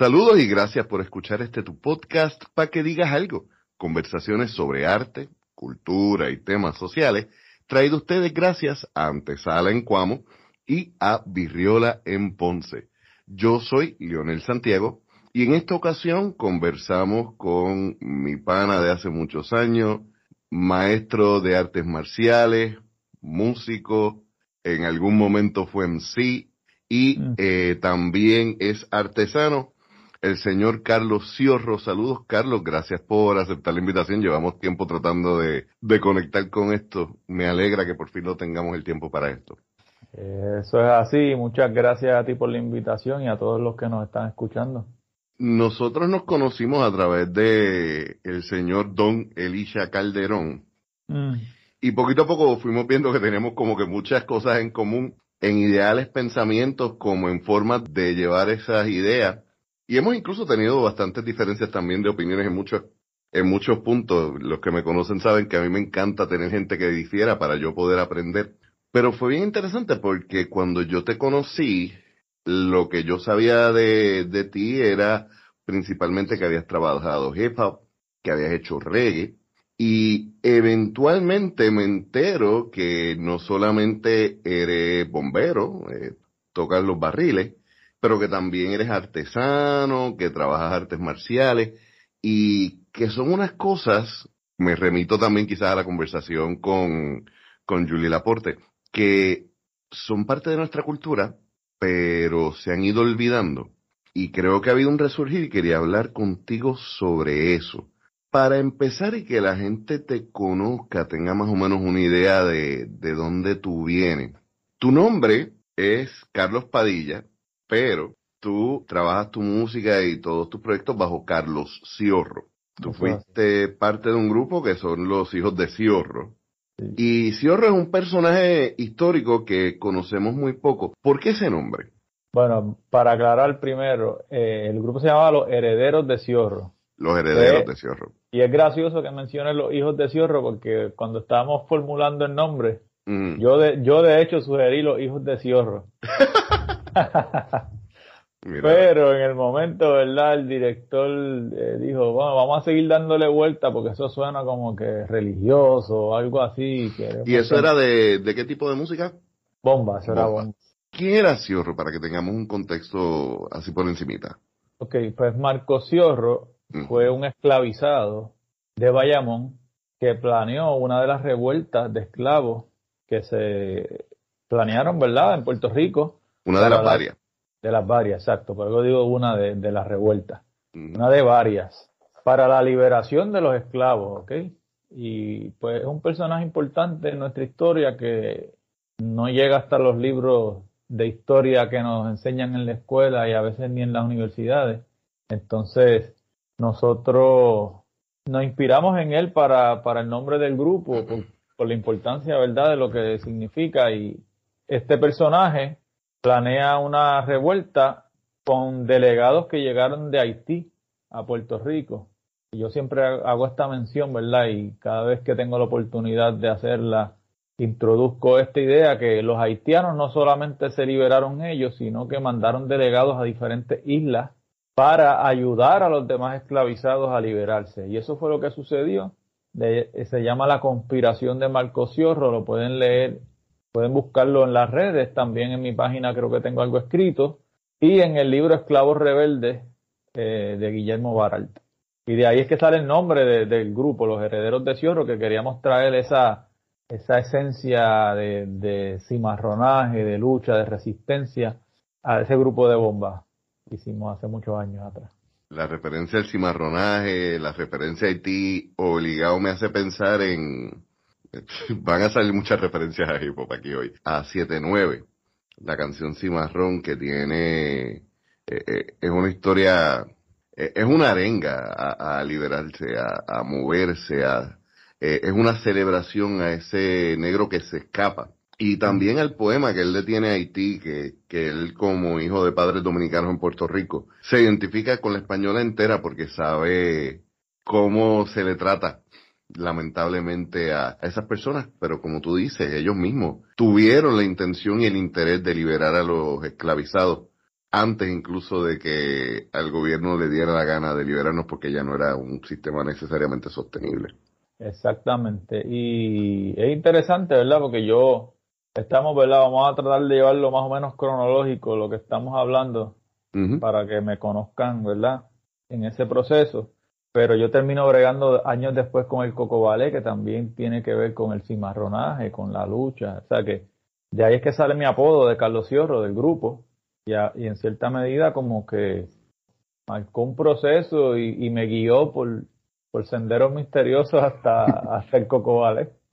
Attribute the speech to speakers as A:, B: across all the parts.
A: Saludos y gracias por escuchar este tu podcast para que digas algo. Conversaciones sobre arte, cultura y temas sociales, traído ustedes gracias a Antesala en Cuamo y a Virriola en Ponce. Yo soy Leonel Santiago y en esta ocasión conversamos con mi pana de hace muchos años, maestro de artes marciales, músico, en algún momento fue MC y mm. eh, también es artesano, el señor Carlos Ciorro. Saludos, Carlos. Gracias por aceptar la invitación. Llevamos tiempo tratando de, de, conectar con esto. Me alegra que por fin no tengamos el tiempo para esto.
B: Eso es así. Muchas gracias a ti por la invitación y a todos los que nos están escuchando.
A: Nosotros nos conocimos a través de el señor Don Elisha Calderón. Mm. Y poquito a poco fuimos viendo que tenemos como que muchas cosas en común en ideales, pensamientos, como en formas de llevar esas ideas y hemos incluso tenido bastantes diferencias también de opiniones en muchos, en muchos puntos. Los que me conocen saben que a mí me encanta tener gente que difiera para yo poder aprender. Pero fue bien interesante porque cuando yo te conocí, lo que yo sabía de, de ti era principalmente que habías trabajado hip que habías hecho reggae, y eventualmente me entero que no solamente eres bombero, eh, tocas los barriles, pero que también eres artesano, que trabajas artes marciales y que son unas cosas, me remito también quizás a la conversación con, con Julie Laporte, que son parte de nuestra cultura, pero se han ido olvidando. Y creo que ha habido un resurgir y quería hablar contigo sobre eso. Para empezar y que la gente te conozca, tenga más o menos una idea de, de dónde tú vienes. Tu nombre es Carlos Padilla, pero tú trabajas tu música y todos tus proyectos bajo Carlos Ciorro. Tú fuiste parte de un grupo que son los hijos de Ciorro. Y Ciorro es un personaje histórico que conocemos muy poco. ¿Por qué ese nombre?
B: Bueno, para aclarar primero, eh, el grupo se llamaba Los Herederos de Ciorro.
A: Los Herederos de Ciorro.
B: Y es gracioso que menciones los hijos de Ciorro porque cuando estábamos formulando el nombre, yo, de, yo de hecho sugerí los hijos de Ciorro. Pero en el momento, ¿verdad? El director eh, dijo, bueno, vamos a seguir dándole vuelta porque eso suena como que religioso o algo así.
A: ¿Y eso era de, qué tipo de música?
B: Bomba, eso era bomba.
A: ¿Quién era Ciorro para que tengamos un contexto así por encimita?
B: Ok, pues Marco Ciorro fue un esclavizado de Bayamón que planeó una de las revueltas de esclavos que se planearon, ¿verdad?, en Puerto Rico
A: una de las varias.
B: De las varias, exacto. Por eso digo una de, las revueltas. Una de varias. Para la liberación de los esclavos, ¿ok? Y pues es un personaje importante en nuestra historia que no llega hasta los libros de historia que nos enseñan en la escuela y a veces ni en las universidades. Entonces, nosotros nos inspiramos en él para, para el nombre del grupo, por, por la importancia, ¿verdad?, de lo que significa. Y este personaje planea una revuelta con delegados que llegaron de Haití a Puerto Rico. Yo siempre hago esta mención, ¿verdad? Y cada vez que tengo la oportunidad de hacerla, introduzco esta idea que los haitianos no solamente se liberaron ellos, sino que mandaron delegados a diferentes islas para ayudar a los demás esclavizados a liberarse. Y eso fue lo que sucedió. se llama la conspiración de Marco Ciorro, lo pueden leer Pueden buscarlo en las redes, también en mi página creo que tengo algo escrito, y en el libro Esclavos Rebeldes eh, de Guillermo Baralt. Y de ahí es que sale el nombre del grupo, Los Herederos de Ciorro, que queríamos traer esa, esa esencia de, de cimarronaje, de lucha, de resistencia a ese grupo de bombas que hicimos hace muchos años atrás.
A: La referencia al cimarronaje, la referencia a Haití obligado me hace pensar en, Van a salir muchas referencias a hip hop aquí hoy. A 7-9, la canción Cimarrón que tiene, eh, eh, es una historia, eh, es una arenga a, liberarse, a, moverse, a, es una celebración a ese negro que se escapa. Y también al poema que él le tiene a Haití, que él como hijo de padres dominicanos en Puerto Rico, se identifica con la española entera porque sabe cómo se le trata lamentablemente a, esas personas, pero como tú dices, ellos mismos tuvieron la intención y el interés de liberar a los esclavizados antes incluso de que al gobierno le diera la gana de liberarnos porque ya no era un sistema necesariamente sostenible.
B: Exactamente. Y es interesante, ¿verdad? Porque yo, estamos, ¿verdad? Vamos a tratar de llevarlo más o menos cronológico, lo que estamos hablando, para que me conozcan, ¿verdad? En ese proceso. Pero yo termino bregando años después con el Coco Ballet, que también tiene que ver con el cimarronaje, con la lucha. O sea que de ahí es que sale mi apodo de Carlos Ciorro, del grupo. Y, y en cierta medida como que marcó un proceso y me guió por, por senderos misteriosos hasta, hasta el.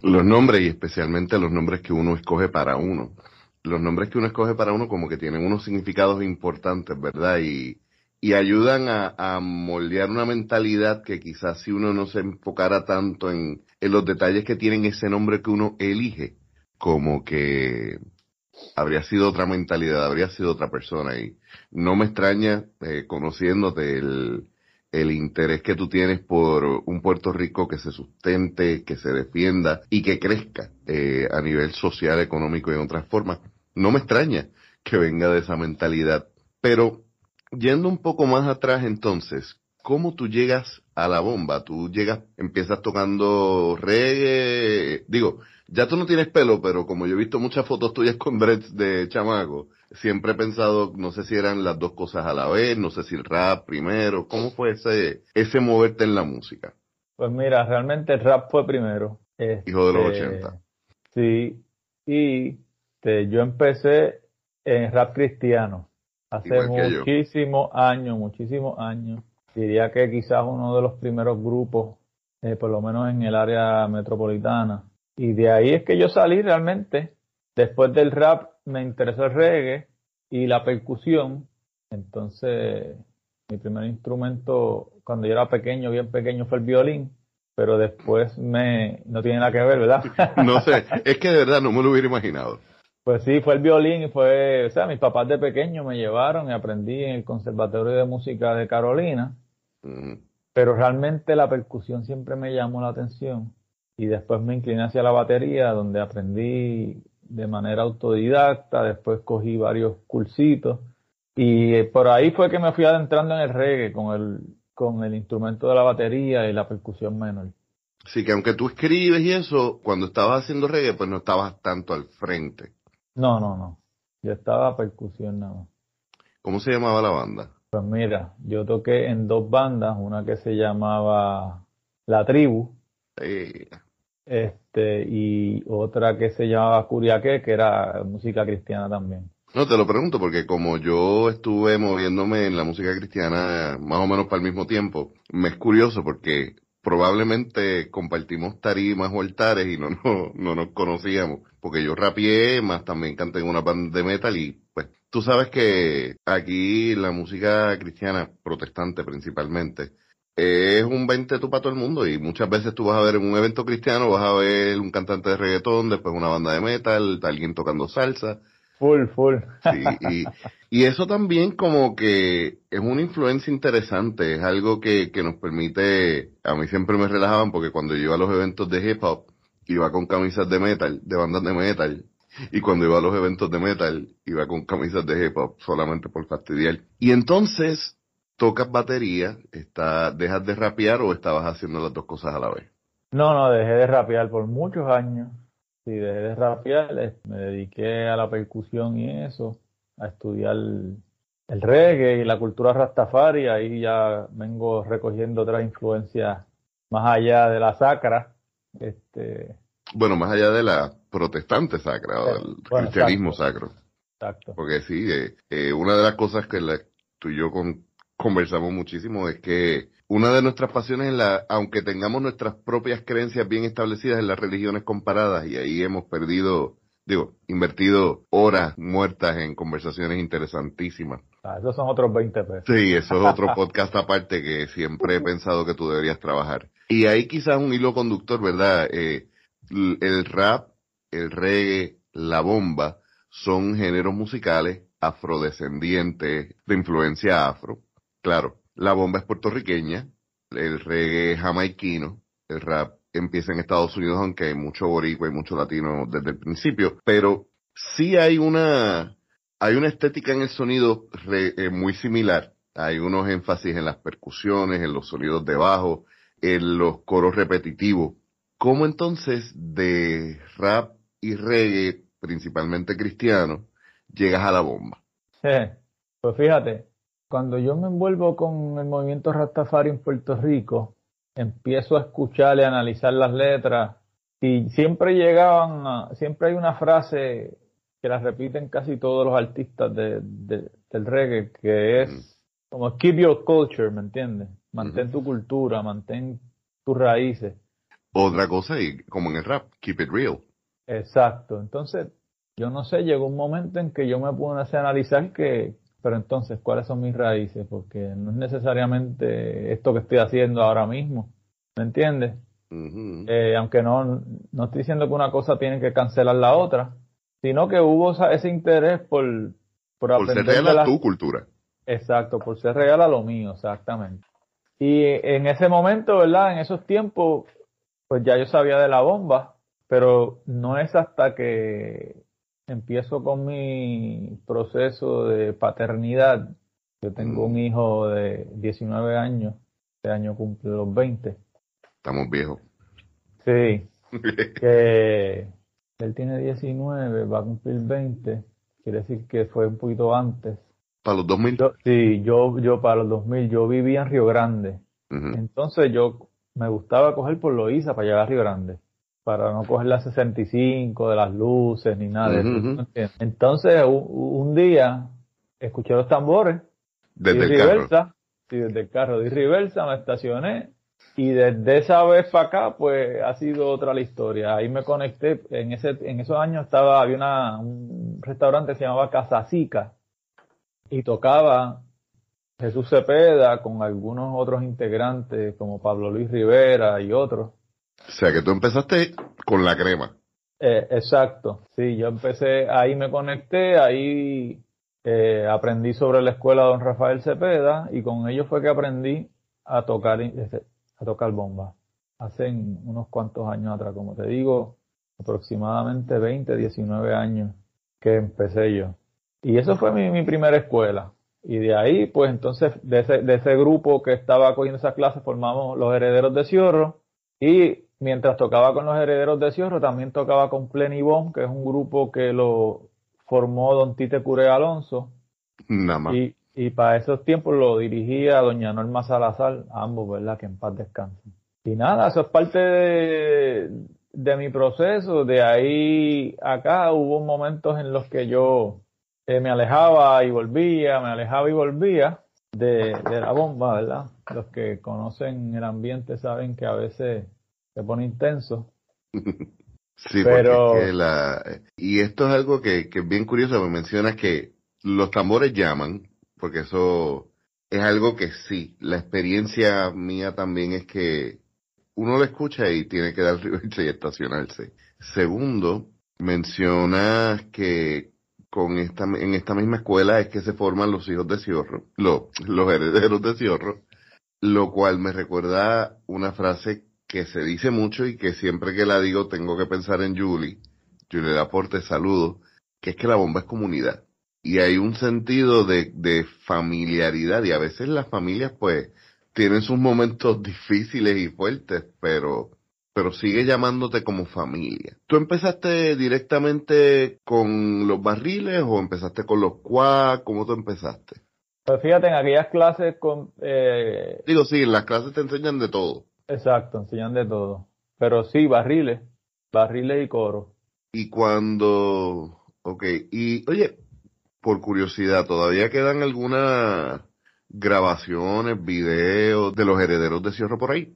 A: Los nombres y especialmente los nombres que uno escoge para uno. Los nombres que uno escoge para uno como que tienen unos significados importantes, ¿verdad? Y, y ayudan a, moldear una mentalidad que quizás si uno no se enfocara tanto en, en los detalles que tienen ese nombre que uno elige, como que habría sido otra mentalidad, habría sido otra persona. Y no me extraña, eh, conociéndote, el, el interés que tú tienes por un Puerto Rico que se sustente, que se defienda y que crezca eh, a nivel social, económico y en otras formas. No me extraña que venga de esa mentalidad. Pero yendo un poco más atrás entonces, ¿cómo tú llegas a la bomba? Tú llegas, empiezas tocando reggae, digo, ya tú no tienes pelo, pero como yo he visto muchas fotos tuyas con dreads de chamaco, siempre he pensado, no sé si eran las dos cosas a la vez, no sé si el rap primero, ¿cómo fue ese, ese moverte en la música?
B: Pues mira, realmente el rap fue primero.
A: Hijo de los 80. Este,
B: sí, y este, yo empecé en rap cristiano hace muchísimos años, muchísimos años. Diría que quizás uno de los primeros grupos, eh, por lo menos en el área metropolitana. Y de ahí es que yo salí realmente. Después del rap me interesó el reggae y la percusión. Entonces, mi primer instrumento cuando yo era pequeño, bien pequeño, fue el violín. Pero después me, no tiene nada que ver, ¿verdad?
A: no sé, es que de verdad no me lo hubiera imaginado.
B: Pues sí, fue el violín y fue, o sea, mis papás de pequeño me llevaron y aprendí en el Conservatorio de Música de Carolina. Pero realmente la percusión siempre me llamó la atención. Y después me incliné hacia la batería, donde aprendí de manera autodidacta, después cogí varios cursitos y eh, por ahí fue que me fui adentrando en el reggae con el, con el instrumento de la batería y la percusión menor.
A: Sí, que aunque tú escribes y eso, cuando estabas haciendo reggae, pues no estabas tanto al frente.
B: No, no, no. Yo estaba percusión nada más.
A: ¿Cómo se llamaba la banda?
B: Pues mira, yo toqué en dos bandas, una que se llamaba La Tribu. Sí este y otra que se llamaba Curiaque, que era música cristiana también.
A: No, te lo pregunto porque como yo estuve moviéndome en la música cristiana más o menos para el mismo tiempo, me es curioso porque probablemente compartimos tarimas o altares y no, no, no nos conocíamos, porque yo rapié, más también canté en una banda de metal y pues tú sabes que aquí la música cristiana, protestante principalmente, es un 20 tú para todo el mundo y muchas veces tú vas a ver en un evento cristiano, vas a ver un cantante de reggaetón, después una banda de metal, alguien tocando salsa.
B: Full, full.
A: Sí, y, eso también como que es una influencia interesante, es algo que, que nos permite, a mí siempre me relajaban porque cuando yo iba a los eventos de hip hop, iba con camisas de metal, de bandas de metal, y cuando iba a los eventos de metal, iba con camisas de hip hop solamente por fastidiar. Y entonces, tocas batería, está, ¿dejas de rapear o estabas haciendo las dos cosas a la vez?
B: No, no, dejé de rapear por muchos años. Sí, dejé de rapear, me dediqué a la percusión y eso, a estudiar el reggae y la cultura rastafari, ahí ya vengo recogiendo otras influencias más allá de la sacra. Este,
A: bueno, más allá de la protestante sacra o del cristianismo sacro. Exacto. Porque sí, eh, eh, una de las cosas que la, tú y yo con, conversamos muchísimo es que una de nuestras pasiones es la, aunque tengamos nuestras propias creencias bien establecidas en las religiones comparadas y ahí hemos perdido, digo, invertido horas muertas en conversaciones interesantísimas.
B: Ah, esos son otros 20 pesos.
A: Sí, eso es otro podcast aparte que siempre he pensado que tú deberías trabajar. Y ahí quizás un hilo conductor, ¿verdad? Eh, el rap, el reggae, la bomba son géneros musicales afrodescendientes de influencia afro Claro, la bomba es puertorriqueña, el reggae es jamaiquino, el rap empieza en Estados Unidos, aunque hay mucho boricua y mucho latino desde el principio, pero sí hay una, hay una estética en el sonido eh, muy similar. Hay unos énfasis en las percusiones, en los sonidos de bajo, en los coros repetitivos. ¿Cómo entonces de rap y reggae, principalmente cristiano, llegas a la bomba?
B: Sí, pues fíjate, cuando yo me envuelvo con el movimiento Rastafari en Puerto Rico, empiezo a escuchar y analizar las letras y siempre llegaban, a, siempre hay una frase que la repiten casi todos los artistas de, del reggae, que es como keep your culture, ¿me entiendes? Mantén tu cultura, mantén tus raíces.
A: Otra cosa, y como en el rap, keep it real.
B: Exacto. Entonces, yo no sé, llegó un momento en que yo me puse a analizar que, pero entonces, ¿cuáles son mis raíces? Porque no es necesariamente esto que estoy haciendo ahora mismo, ¿me entiendes? Eh, aunque no, no estoy diciendo que una cosa tiene que cancelar la otra, sino que hubo ese interés por,
A: por, aprender ser real a tu cultura.
B: Exacto, por ser real a lo mío, exactamente. Y en ese momento, ¿verdad? En esos tiempos, pues ya yo sabía de la bomba, pero no es hasta que empiezo con mi proceso de paternidad. Yo tengo un hijo de 19 años, este año cumple los 20.
A: Estamos viejos.
B: Sí, que él tiene 19, va a cumplir 20, quiere decir que fue un poquito antes.
A: ¿Para los 2000?
B: sí, yo, yo para los 2000, yo vivía en Río Grande. Entonces yo me gustaba coger por Loíza para llegar a Río Grande para no coger la 65 de las luces ni nada de eso. Entonces, un, día escuché los tambores.
A: Desde el carro.
B: Sí, desde el carro. Di reversa, me estacioné. Y desde esa vez para acá, pues ha sido otra la historia. Ahí me conecté. En ese en esos años estaba había una, un restaurante que se llamaba Casa Sica. Y tocaba Jesús Cepeda con algunos otros integrantes como Pablo Luis Rivera y otros.
A: O sea que tú empezaste con la crema.
B: Eh, exacto, sí, yo empecé, ahí me conecté, ahí eh, aprendí sobre la escuela Don Rafael Cepeda y con ellos fue que aprendí a tocar, este, a tocar bomba. Hace unos cuantos años atrás, como te digo, aproximadamente 20, 19 años que empecé yo. Y eso fue mi, mi primera escuela. Y de ahí, pues entonces, de ese, de ese grupo que estaba cogiendo esas clases, formamos los herederos de Ciorro. Y mientras tocaba con los herederos de Ciorro, también tocaba con Plenibón, que es un grupo que lo formó Don Tite Curé Alonso.
A: Nada más.
B: Y, y para esos tiempos lo dirigía Doña Norma Salazar, ambos, ¿verdad? Que en paz descansen. Y nada, eso es parte de, de mi proceso. De ahí acá hubo momentos en los que yo eh, me alejaba y volvía, me alejaba y volvía de, de la bomba, ¿verdad? Los que conocen el ambiente saben que a veces se pone intenso.
A: sí, pero... la... Y esto es algo que, que es bien curioso, me mencionas que los tambores llaman, porque eso es algo que sí, la experiencia mía también es que uno lo escucha y tiene que dar reversa y estacionarse. Segundo, mencionas que con esta, en esta misma escuela es que se forman los hijos de Ciorro, los, los herederos de Ciorro, lo cual me recuerda una frase que se dice mucho y que siempre que la digo tengo que pensar en Julie, Julie Laporte, saludo, que es que la bomba es comunidad. Y hay un sentido de, de familiaridad y a veces las familias pues tienen sus momentos difíciles y fuertes, pero pero sigue llamándote como familia. ¿Tú empezaste directamente con los barriles o empezaste con los cuas? ¿Cómo tú empezaste?
B: Pues fíjate, en aquellas clases con... Eh...
A: Digo, sí, en las clases te enseñan de todo.
B: Exacto, enseñan de todo. Pero sí, barriles, barriles y coro.
A: Y cuando, ok, y oye, por curiosidad, ¿todavía quedan algunas grabaciones, videos de los herederos de Cierro por ahí?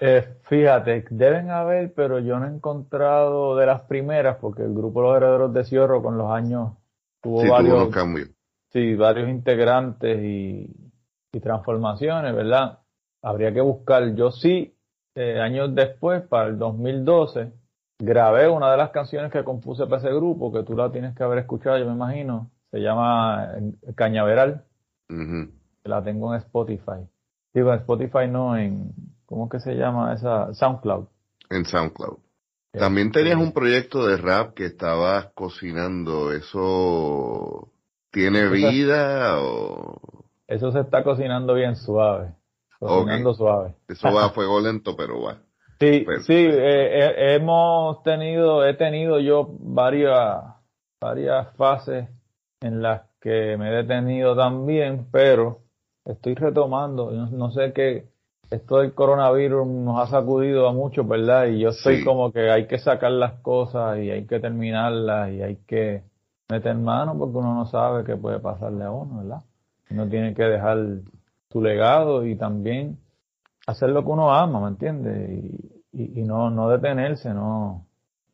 B: Eh, fíjate, deben haber, pero yo no he encontrado de las primeras, porque el grupo Los Herederos de Cierro con los años tuvo varios
A: cambios.
B: Sí, varios integrantes y, y transformaciones, ¿verdad? habría que buscar. Yo sí, eh, años después, para el 2012, grabé una de las canciones que compuse para ese grupo, que tú la tienes que haber escuchado, yo me imagino. Se llama eh, Cañaveral. La tengo en Spotify. Digo, en Spotify no, en, ¿cómo que se llama esa? SoundCloud.
A: En SoundCloud. También tenías un proyecto de rap que estabas cocinando, eso ¿Tiene vida o...?
B: Eso se está cocinando bien suave. Cocinando suave.
A: Eso va a fuego lento, pero va.
B: Sí, sí, eh, eh, hemos tenido, he tenido yo varias, varias fases en las que me he detenido también, pero estoy retomando, no, sé qué, esto del coronavirus nos ha sacudido a muchos, ¿verdad? Y yo estoy como que hay que sacar las cosas y hay que terminarlas y hay que meter mano porque uno no sabe qué puede pasarle a uno, ¿verdad? Uno tiene que dejar su legado y también hacer lo que uno ama, ¿me entiendes? Y, y, no, no detenerse, no.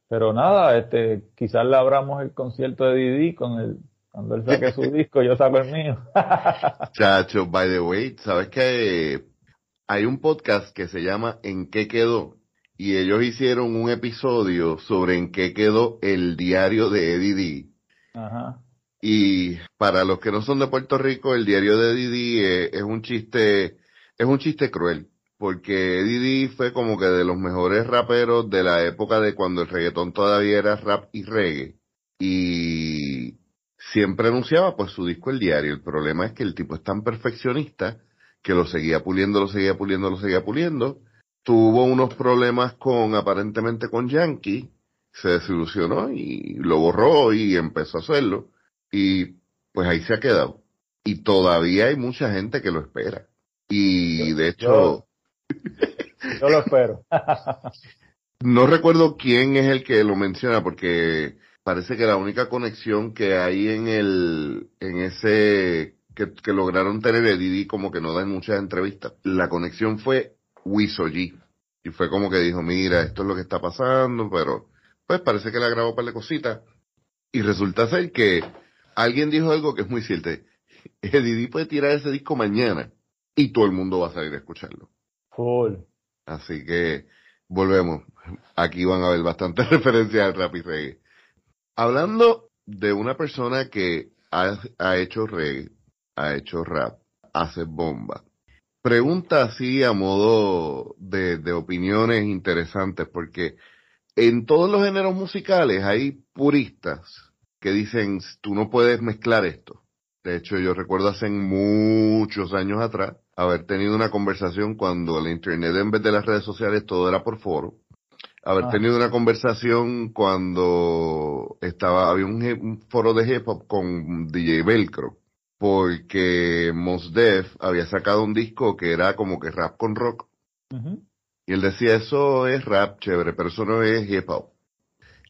B: Pero nada, este, quizás le abramos el concierto de Didi con el, cuando él saque su disco, yo saco el mío.
A: Chacho, by the way, ¿sabes que hay un podcast que se llama ¿En qué quedó? Y ellos hicieron un episodio sobre en qué quedó el diario de Eddie D. Ajá. Y para los que no son de Puerto Rico, el diario de Didi es, es un chiste, es un chiste cruel, porque Didi fue como que de los mejores raperos de la época de cuando el reggaetón todavía era rap y reggae. Y siempre anunciaba pues su disco el diario. El problema es que el tipo es tan perfeccionista que lo seguía puliendo, lo seguía puliendo, lo seguía puliendo. Tuvo unos problemas con, aparentemente con Yankee, se desilusionó y lo borró y empezó a hacerlo y pues ahí se ha quedado. Y todavía hay mucha gente que lo espera. Y de hecho...
B: Yo, lo espero.
A: no recuerdo quién es el que lo menciona porque parece que la única conexión que hay en el, en ese, que, que lograron tener el Didi como que no da en muchas entrevistas. La conexión fue Wisoji. Y fue como que dijo, mira, esto es lo que está pasando, pero pues parece que la grabó para la cosita. Y resulta ser que alguien dijo algo que es muy cierto. Didi puede tirar ese disco mañana y todo el mundo va a salir a escucharlo. Así que volvemos. Aquí van a ver bastantes referencias al rap y reggae. Hablando de una persona que ha, hecho reggae, ha hecho rap, hace bomba. Pregunta así a modo de, de opiniones interesantes, porque en todos los géneros musicales hay puristas que dicen, tú no puedes mezclar esto. De hecho, yo recuerdo hace muchos años atrás haber tenido una conversación cuando la internet en vez de las redes sociales todo era por foro. Haber ah. tenido una conversación cuando estaba, había un, foro de hip hop con DJ Velcro. Porque Mos Def había sacado un disco que era como que rap con rock. Y él decía, eso es rap chévere, pero eso no es hip hop.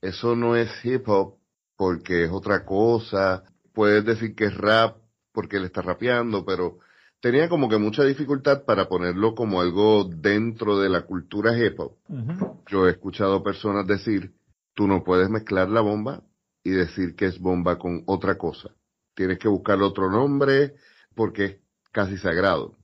A: Eso no es hip hop porque es otra cosa, puedes decir que es rap porque le está rapeando, pero tenía como que mucha dificultad para ponerlo como algo dentro de la cultura hip hop. Yo he escuchado personas decir, tú no puedes mezclar la bomba y decir que es bomba con otra cosa. Tienes que buscar otro nombre porque es casi sagrado.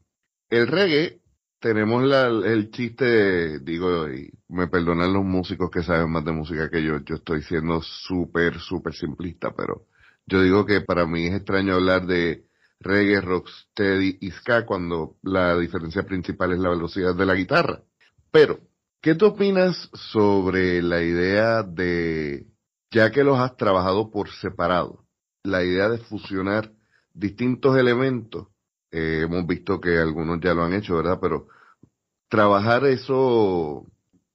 A: El reggae tenemos la, el chiste, digo, y me perdonan los músicos que saben más de música que yo, yo estoy siendo súper, súper simplista, pero yo digo que para mí es extraño hablar de reggae, rocksteady y ska cuando la diferencia principal es la velocidad de la guitarra. Pero, ¿qué tú opinas sobre la idea de, ya que los has trabajado por separado, la idea de fusionar distintos elementos eh, hemos visto que algunos ya lo han hecho, ¿verdad? Pero trabajar eso,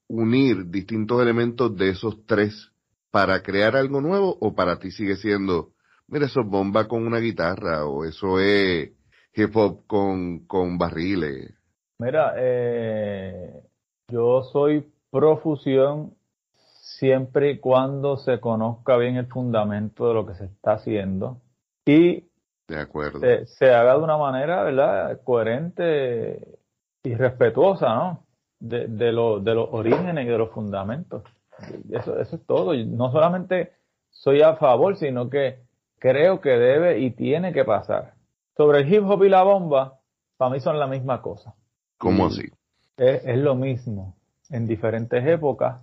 A: unir distintos elementos de esos tres para crear algo nuevo o para ti sigue siendo, mira, eso es bomba con una guitarra o eso es hip hop con, con barriles.
B: Mira, eh, yo soy profusión siempre y cuando se conozca bien el fundamento de lo que se está haciendo y
A: de acuerdo.
B: Se, haga de una manera, ¿verdad? Coherente y respetuosa, ¿no? De, de, lo, de los orígenes y de los fundamentos. Eso, eso es todo. No solamente soy a favor, sino que creo que debe y tiene que pasar. Sobre el hip hop y la bomba, para mí son la misma cosa.
A: ¿Cómo así?
B: Es, es lo mismo en diferentes épocas.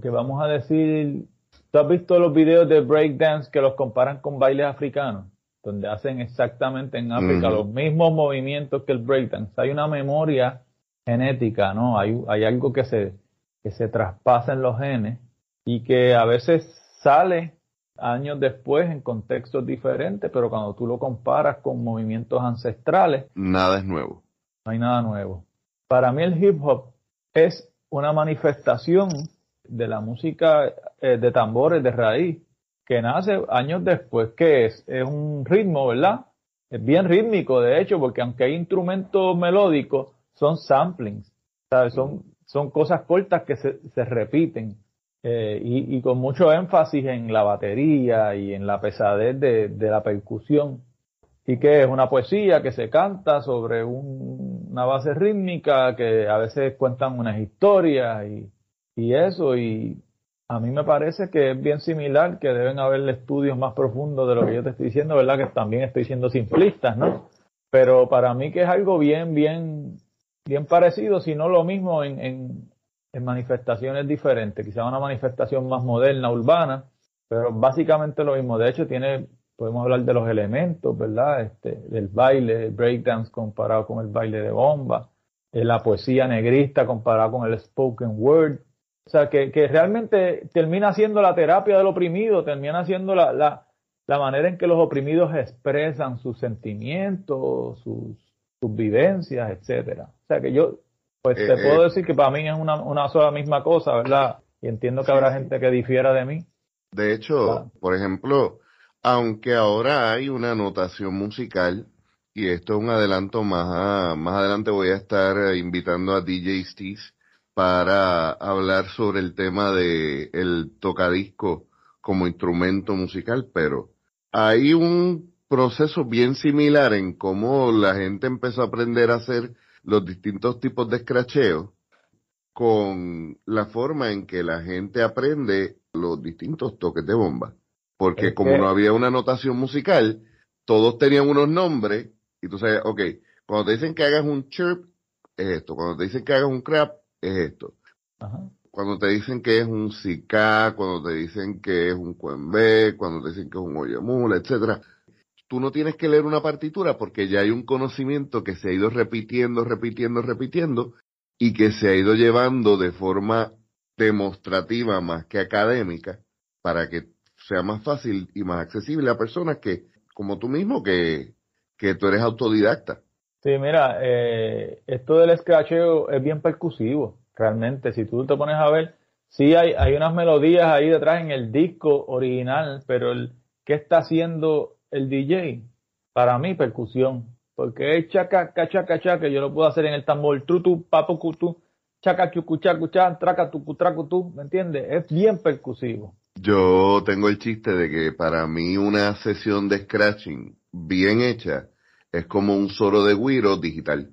B: Que vamos a decir, ¿tú has visto los videos de breakdance que los comparan con bailes africanos? donde hacen exactamente en África los mismos movimientos que el breakdance. Hay una memoria genética, ¿no? Hay, hay algo que se, que se traspasa en los genes y que a veces sale años después en contextos diferentes, pero cuando tú lo comparas con movimientos ancestrales,
A: nada es nuevo.
B: No hay nada nuevo. Para mí el hip hop es una manifestación de la música eh, de tambores de raíz que nace años después, que es, es un ritmo, ¿verdad? Es bien rítmico, de hecho, porque aunque hay instrumentos melódicos, son samplings, ¿sabes? Son, son cosas cortas que se, se repiten eh, y, con mucho énfasis en la batería y en la pesadez de, la percusión. Y que es una poesía que se canta sobre una base rítmica que a veces cuentan unas historias y, y eso. Y a mí me parece que es bien similar, que deben haber estudios más profundos de lo que yo te estoy diciendo, ¿verdad? Que también estoy siendo simplistas, ¿no? Pero para mí que es algo bien, bien, bien parecido, si no lo mismo en, en manifestaciones diferentes, quizá una manifestación más moderna, urbana, pero básicamente lo mismo. De hecho, tiene, podemos hablar de los elementos, ¿verdad? Este, del baile, breakdance comparado con el baile de bomba, eh, la poesía negrista comparado con el spoken word. O sea, que, que realmente termina siendo la terapia del oprimido, termina siendo la, la, la manera en que los oprimidos expresan sus sentimientos, sus, sus vivencias, etcétera. O sea, que yo, pues te eh, puedo eh, decir que para mí es una, una sola misma cosa, ¿verdad? Y entiendo que habrá gente que difiera de mí.
A: De hecho, por ejemplo, aunque ahora hay una notación musical, y esto es un adelanto más, más adelante voy a estar invitando a DJ Steez para hablar sobre el tema de el tocadisco como instrumento musical, pero hay un proceso bien similar en cómo la gente empezó a aprender a hacer los distintos tipos de escracheo con la forma en que la gente aprende los distintos toques de bomba. Porque como no había una notación musical, todos tenían unos nombres y tú sabes, ok, cuando te dicen que hagas un chirp, es esto. Cuando te dicen que hagas un crap, es esto. Cuando te dicen que es un sica, cuando te dicen que es un cuembe, cuando te dicen que es un oyemula, etcétera tú no tienes que leer una partitura porque ya hay un conocimiento que se ha ido repitiendo, repitiendo, repitiendo y que se ha ido llevando de forma demostrativa más que académica para que sea más fácil y más accesible a personas que, como tú mismo, que, que tú eres autodidacta.
B: Sí, mira, eh, esto del scratcheo es bien percusivo, realmente. Si tú te pones a ver, sí hay, hay unas melodías ahí detrás en el disco original, pero el, ¿qué está haciendo el DJ, para mí, percusión. Porque es chaca, chaca, chaca, yo lo puedo hacer en el tambor, trutu, papo, cutu, chaca, chucu, chacu, chan, traca, tucu, tracu, tu, ¿me entiendes? Es bien percusivo.
A: Yo tengo el chiste de que para mí una sesión de scratching bien hecha es como un solo de guiro digital.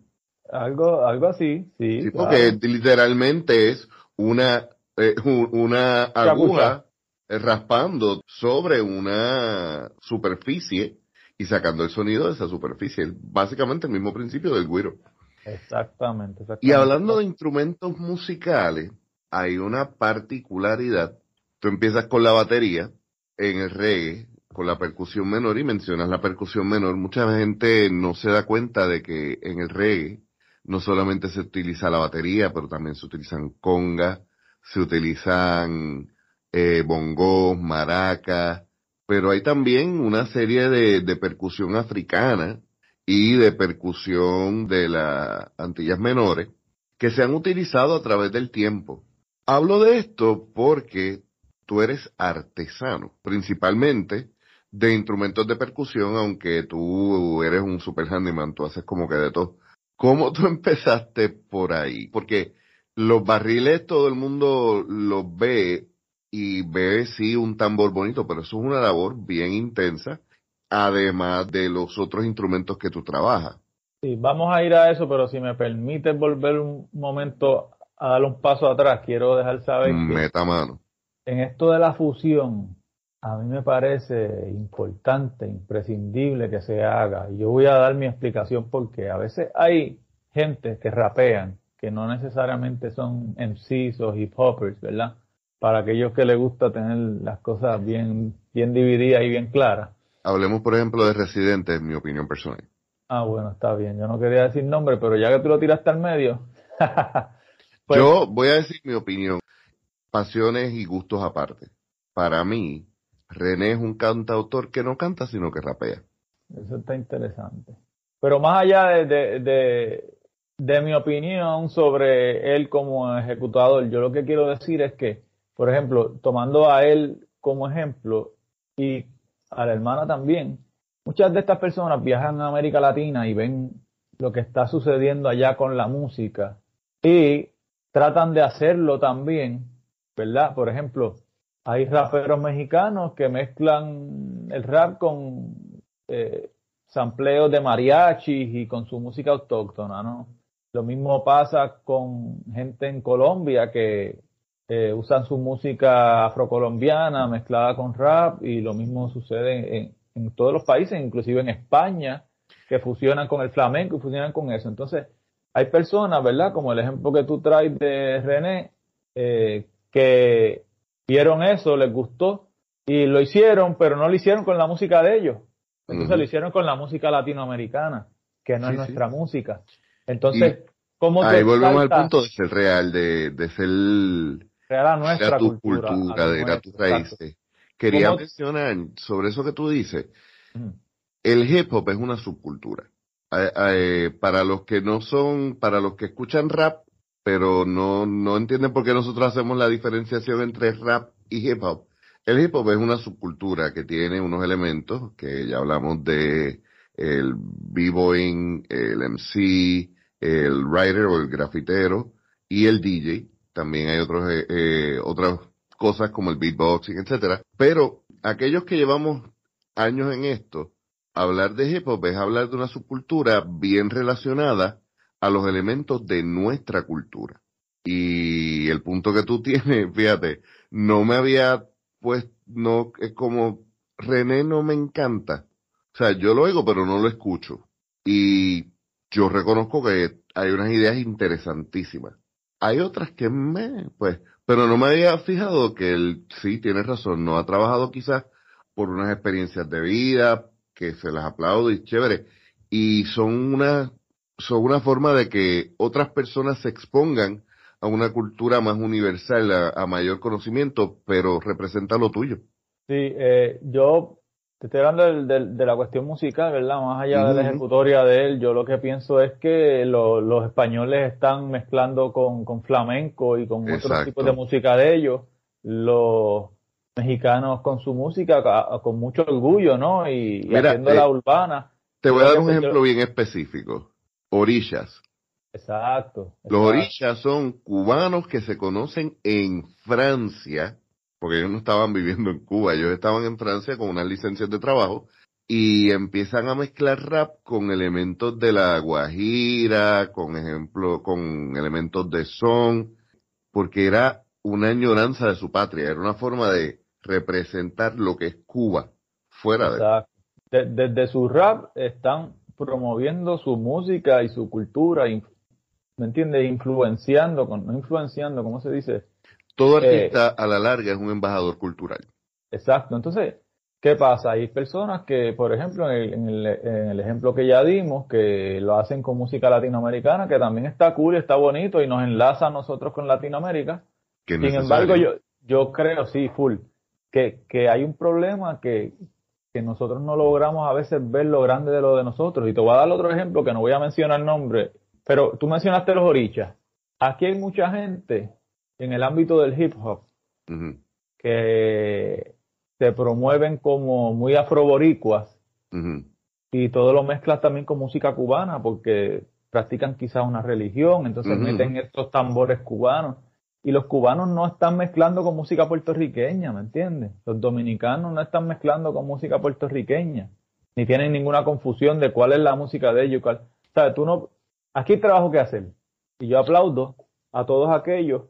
B: Algo, algo así, sí.
A: Sí, porque literalmente es una, eh, una aguja raspando sobre una superficie y sacando el sonido de esa superficie. Básicamente el mismo principio del guiro.
B: Exactamente,
A: Y hablando de instrumentos musicales, hay una particularidad. Tú empiezas con la batería en el reggae, con la percusión menor y mencionas la percusión menor. Mucha gente no se da cuenta de que en el reggae no solamente se utiliza la batería, pero también se utilizan congas, se utilizan eh, bongos, maracas, pero hay también una serie de, de percusión africana y de percusión de las Antillas Menores que se han utilizado a través del tiempo. Hablo de esto porque tú eres artesano, principalmente de instrumentos de percusión, aunque tú eres un super handyman, tú haces como que de todo. ¿Cómo tú empezaste por ahí? Porque los barriles todo el mundo los ve y ve sí un tambor bonito, pero eso es una labor bien intensa, además de los otros instrumentos que tú trabajas.
B: Sí, vamos a ir a eso, pero si me permites volver un momento a dar un paso atrás, quiero dejar saber
A: Meta mano.
B: en esto de la fusión, a mí me parece importante, imprescindible que se haga. Y yo voy a dar mi explicación porque a veces hay gente que rapean, que no necesariamente son MCs o hip hoppers, ¿verdad? Para aquellos que les gusta tener las cosas bien, bien divididas y bien claras.
A: Hablemos, por ejemplo, de Residente, en mi opinión personal.
B: Ah, bueno, está bien. Yo no quería decir nombre, pero ya que tú lo tiraste al medio.
A: Pues Yo voy a decir mi opinión. Pasiones y gustos aparte. Para mí, René es un cantautor que no canta, sino que rapea.
B: Eso está interesante. Pero más allá de, de, de, mi opinión sobre él como ejecutador, yo lo que quiero decir es que, por ejemplo, tomando a él como ejemplo y a la hermana también, muchas de estas personas viajan a América Latina y ven lo que está sucediendo allá con la música y tratan de hacerlo también, ¿verdad? Por ejemplo, hay raperos mexicanos que mezclan el rap con eh, sampleos de mariachis y con su música autóctona, ¿no? Lo mismo pasa con gente en Colombia que eh, usan su música afrocolombiana mezclada con rap y lo mismo sucede en, en, todos los países, inclusive en España, que fusionan con el flamenco y fusionan con eso. Entonces, hay personas, ¿verdad? Como el ejemplo que tú traes de René, eh, que vieron eso, les gustó y lo hicieron, pero no lo hicieron con la música de ellos. Entonces lo hicieron con la música latinoamericana, que no es nuestra música. Entonces,
A: ¿cómo Ahí volvemos al punto de ser real, de, de ser
B: real nuestra
A: tu cultura, de a tus raíces. Quería mencionar sobre eso que tú dices. El hip hop es una subcultura. para los que no son, para los que escuchan rap, pero no, no entienden por qué nosotros hacemos la diferenciación entre rap y hip hop. El hip hop es una subcultura que tiene unos elementos que ya hablamos de el b-boying, el MC, el writer o el grafitero y el DJ. También hay otros, eh, eh, otras cosas como el beatboxing, etcétera. Pero aquellos que llevamos años en esto, hablar de hip hop es hablar de una subcultura bien relacionada a los elementos de nuestra cultura. Y el punto que tú tienes, fíjate, no me había pues no, es como René no me encanta. O sea, yo lo oigo, pero no lo escucho. Y yo reconozco que hay unas ideas interesantísimas. Hay otras que me, pues, pero no me había fijado que él, sí, tiene razón, no ha trabajado quizás por unas experiencias de vida, que se las aplaudo y chévere. Y son una, son una forma de que otras personas se expongan a una cultura más universal, a, mayor conocimiento, pero representa lo tuyo.
B: Sí, eh, yo te estoy hablando de, la cuestión musical, ¿verdad? Más allá de la ejecutoria de él, yo lo que pienso es que los españoles están mezclando con, flamenco y con otros tipos de música de ellos. Los mexicanos con su música, con mucho orgullo, ¿no? Y, haciendo la eh, urbana.
A: Te voy a dar un ejemplo bien específico. Orillas.
B: Exacto,
A: Los orillas son cubanos que se conocen en Francia, porque ellos no estaban viviendo en Cuba, ellos estaban en Francia con unas licencias de trabajo y empiezan a mezclar rap con elementos de la guajira, con ejemplo, con elementos de son, porque era una añoranza de su patria, era una forma de representar lo que es Cuba fuera
B: de desde su rap están promoviendo su música y su cultura, ¿me entiendes? Influenciando, no influenciando, ¿cómo se dice?
A: Todo eh, artista a la larga es un embajador cultural.
B: Exacto, entonces, ¿qué pasa? Hay personas que, por ejemplo, en el, ejemplo que ya dimos, que lo hacen con música latinoamericana, que también está cool, está bonito y nos enlaza a nosotros con Latinoamérica. Sin embargo, yo, yo creo, sí, full, que, que hay un problema que, que nosotros no logramos a veces ver lo grande de lo de nosotros. Y te voy a dar otro ejemplo que no voy a mencionar el nombre, pero tú mencionaste los orichas. Aquí hay mucha gente en el ámbito del hip hop que se promueven como muy afroboricuas y todo lo mezclas también con música cubana porque practican quizás una religión, entonces meten estos tambores cubanos. Y los cubanos no están mezclando con música puertorriqueña, ¿me entiendes? Los dominicanos no están mezclando con música puertorriqueña, ni tienen ninguna confusión de cuál es la música de ellos. Cuál... O sea, tú no, Aquí hay trabajo que hacer. Y yo aplaudo a todos aquellos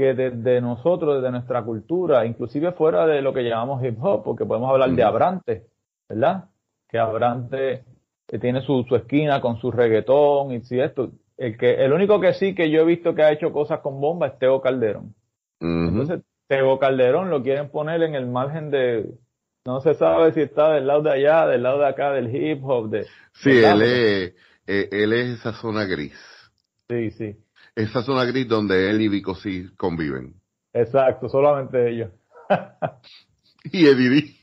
B: que desde nosotros, desde nuestra cultura, inclusive fuera de lo que llamamos hip hop, porque podemos hablar de Abrante, ¿verdad? Que Abrante eh, tiene su, esquina con su reggaetón y si esto. El, que, el único que sí que yo he visto que ha hecho cosas con bomba es Teo Calderón. Entonces, Teo Calderón lo quieren poner en el margen de, no se sabe si está del lado de allá, del lado de acá, del hip hop. De,
A: sí, él es, eh, él es esa zona gris.
B: Sí, sí.
A: Esa zona gris donde él y Vico sí conviven.
B: Exacto, solamente ellos.
A: y Eddie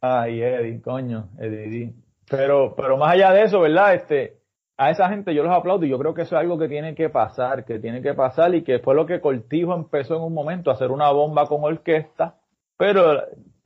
B: Ay, Eddie, coño, Eddie. Pero, pero más allá de eso, ¿verdad? Este, a esa gente yo los aplaudo y yo creo que eso es algo que tiene que pasar, que tiene que pasar y que fue lo que Cortijo empezó en un momento a hacer una bomba con orquesta, pero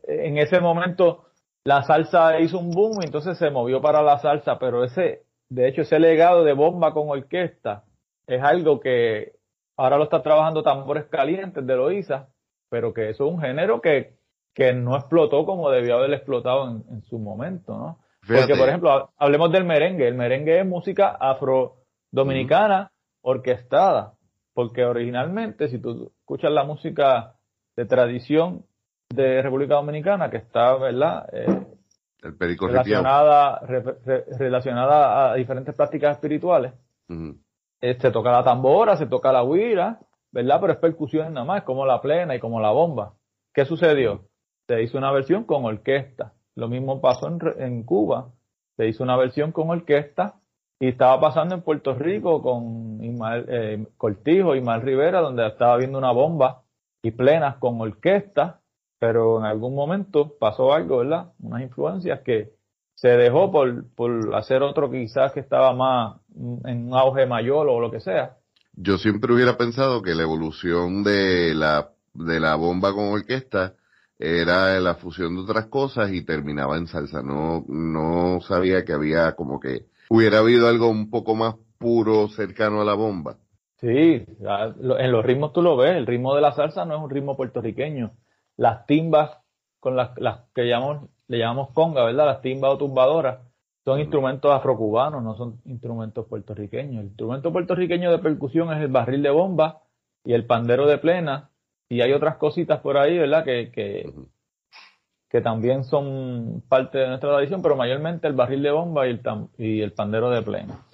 B: en ese momento la salsa hizo un boom y entonces se movió para la salsa, pero ese, de hecho, ese legado de bomba con orquesta es algo que ahora lo está trabajando Tambores Calientes de Loíza, pero que eso es un género que, que no explotó como debió haber explotado en, su momento, ¿no? Porque, por ejemplo, hablemos del merengue. El merengue es música afro-dominicana orquestada, porque originalmente, si tú escuchas la música de tradición de República Dominicana que está, ¿verdad? Eh, relacionada, relacionada a diferentes prácticas espirituales. Se toca la tambora, se toca la huira, ¿verdad? Pero es percusión nada más, como la plena y como la bomba. ¿Qué sucedió? Se hizo una versión con orquesta. Lo mismo pasó en, en Cuba. Se hizo una versión con orquesta y estaba pasando en Puerto Rico con Ismael, eh, Cortijo y Mal Rivera, donde estaba viendo una bomba y plenas con orquesta pero en algún momento pasó algo, ¿verdad? Unas influencias que se dejó por, por hacer otro quizás que estaba más en un auge mayor o lo que sea.
A: Yo siempre hubiera pensado que la evolución de la, de la bomba con orquesta era la fusión de otras cosas y terminaba en salsa. No, no sabía que había como que hubiera habido algo un poco más puro cercano a la bomba.
B: Sí, en los ritmos tú lo ves, el ritmo de la salsa no es un ritmo puertorriqueño las timbas con las, que llamamos, le llamamos conga, ¿verdad? Las timbas o tumbadoras son instrumentos afrocubanos, no son instrumentos puertorriqueños. El instrumento puertorriqueño de percusión es el barril de bomba y el pandero de plena, y hay otras cositas por ahí, ¿verdad? Que, que, que también son parte de nuestra tradición, pero mayormente el barril de bomba y el, y el pandero de plena.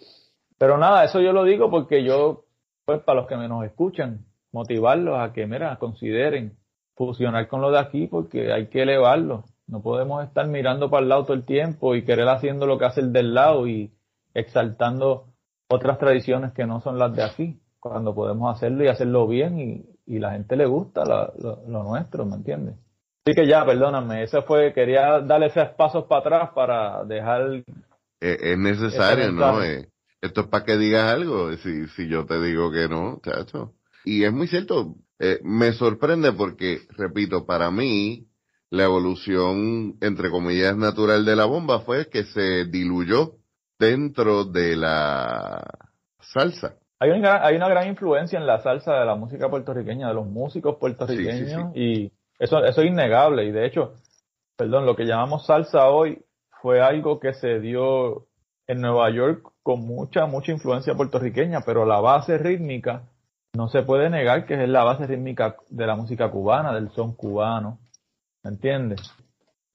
B: Pero nada, eso yo lo digo porque yo, pues para los que me nos escuchan, motivarlos a que, mira, consideren fusionar con lo de aquí porque hay que elevarlo. No podemos estar mirando para el lado todo el tiempo y querer haciendo lo que hace el del lado y exaltando otras tradiciones que no son las de aquí, cuando podemos hacerlo y hacerlo bien y, y la gente le gusta lo, nuestro, ¿me entiendes? Así que ya, perdóname, eso fue, quería darle esos pasos para atrás para dejar...
A: Eh, es, necesario, ¿no? Eh, esto es para que digas algo, si, si yo te digo que no, chacho. Y es muy cierto, eh, me sorprende porque, repito, para mí la evolución, entre comillas, natural de la bomba fue que se diluyó dentro de la salsa.
B: Hay una, hay una gran influencia en la salsa de la música puertorriqueña, de los músicos puertorriqueños, y eso, eso es innegable. Y de hecho, perdón, lo que llamamos salsa hoy fue algo que se dio en Nueva York con mucha, mucha influencia puertorriqueña, pero la base rítmica no se puede negar que es la base rítmica de la música cubana, del son cubano. ¿Me entiendes?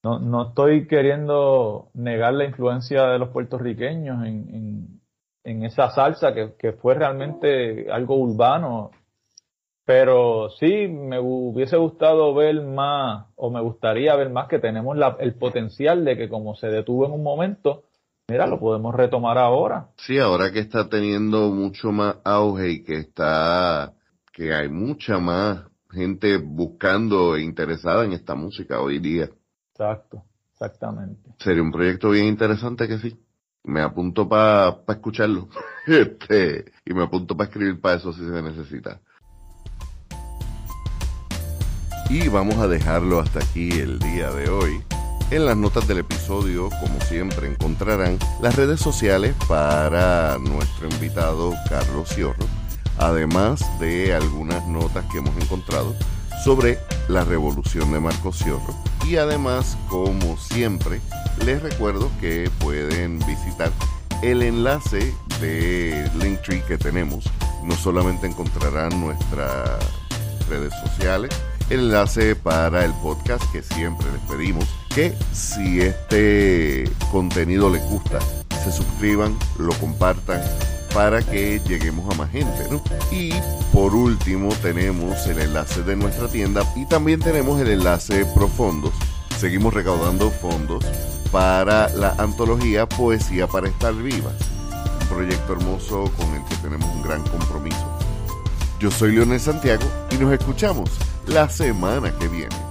B: No, no estoy queriendo negar la influencia de los puertorriqueños en, en, esa salsa que, que, fue realmente algo urbano. Pero sí, me hubiese gustado ver más, o me gustaría ver más que tenemos la, el potencial de que como se detuvo en un momento, mira, lo podemos retomar ahora.
A: Sí, ahora que está teniendo mucho más auge y que está, que hay mucha más gente buscando e interesada en esta música hoy día.
B: Exacto, exactamente.
A: Sería un proyecto bien interesante que sí. Me apunto para escucharlo. este, y me apunto para escribir para eso si se necesita. Y vamos a dejarlo hasta aquí el día de hoy. En las notas del episodio, como siempre, encontrarán las redes sociales para nuestro invitado Carlos Ciorro, además de algunas notas que hemos encontrado sobre la revolución de Marcos Ciorro. Y además, como siempre, les recuerdo que pueden visitar el enlace de Linktree que tenemos. No solamente encontrarán nuestras redes sociales, el enlace para el podcast que siempre les pedimos que si este contenido les gusta, se suscriban, lo compartan para que lleguemos a más gente, ¿no? Y por último tenemos el enlace de nuestra tienda y también tenemos el enlace Profondos. Seguimos recaudando fondos para la antología Poesía para estar vivas, un proyecto hermoso con el que tenemos un gran compromiso. Yo soy Leonel Santiago y nos escuchamos la semana que viene.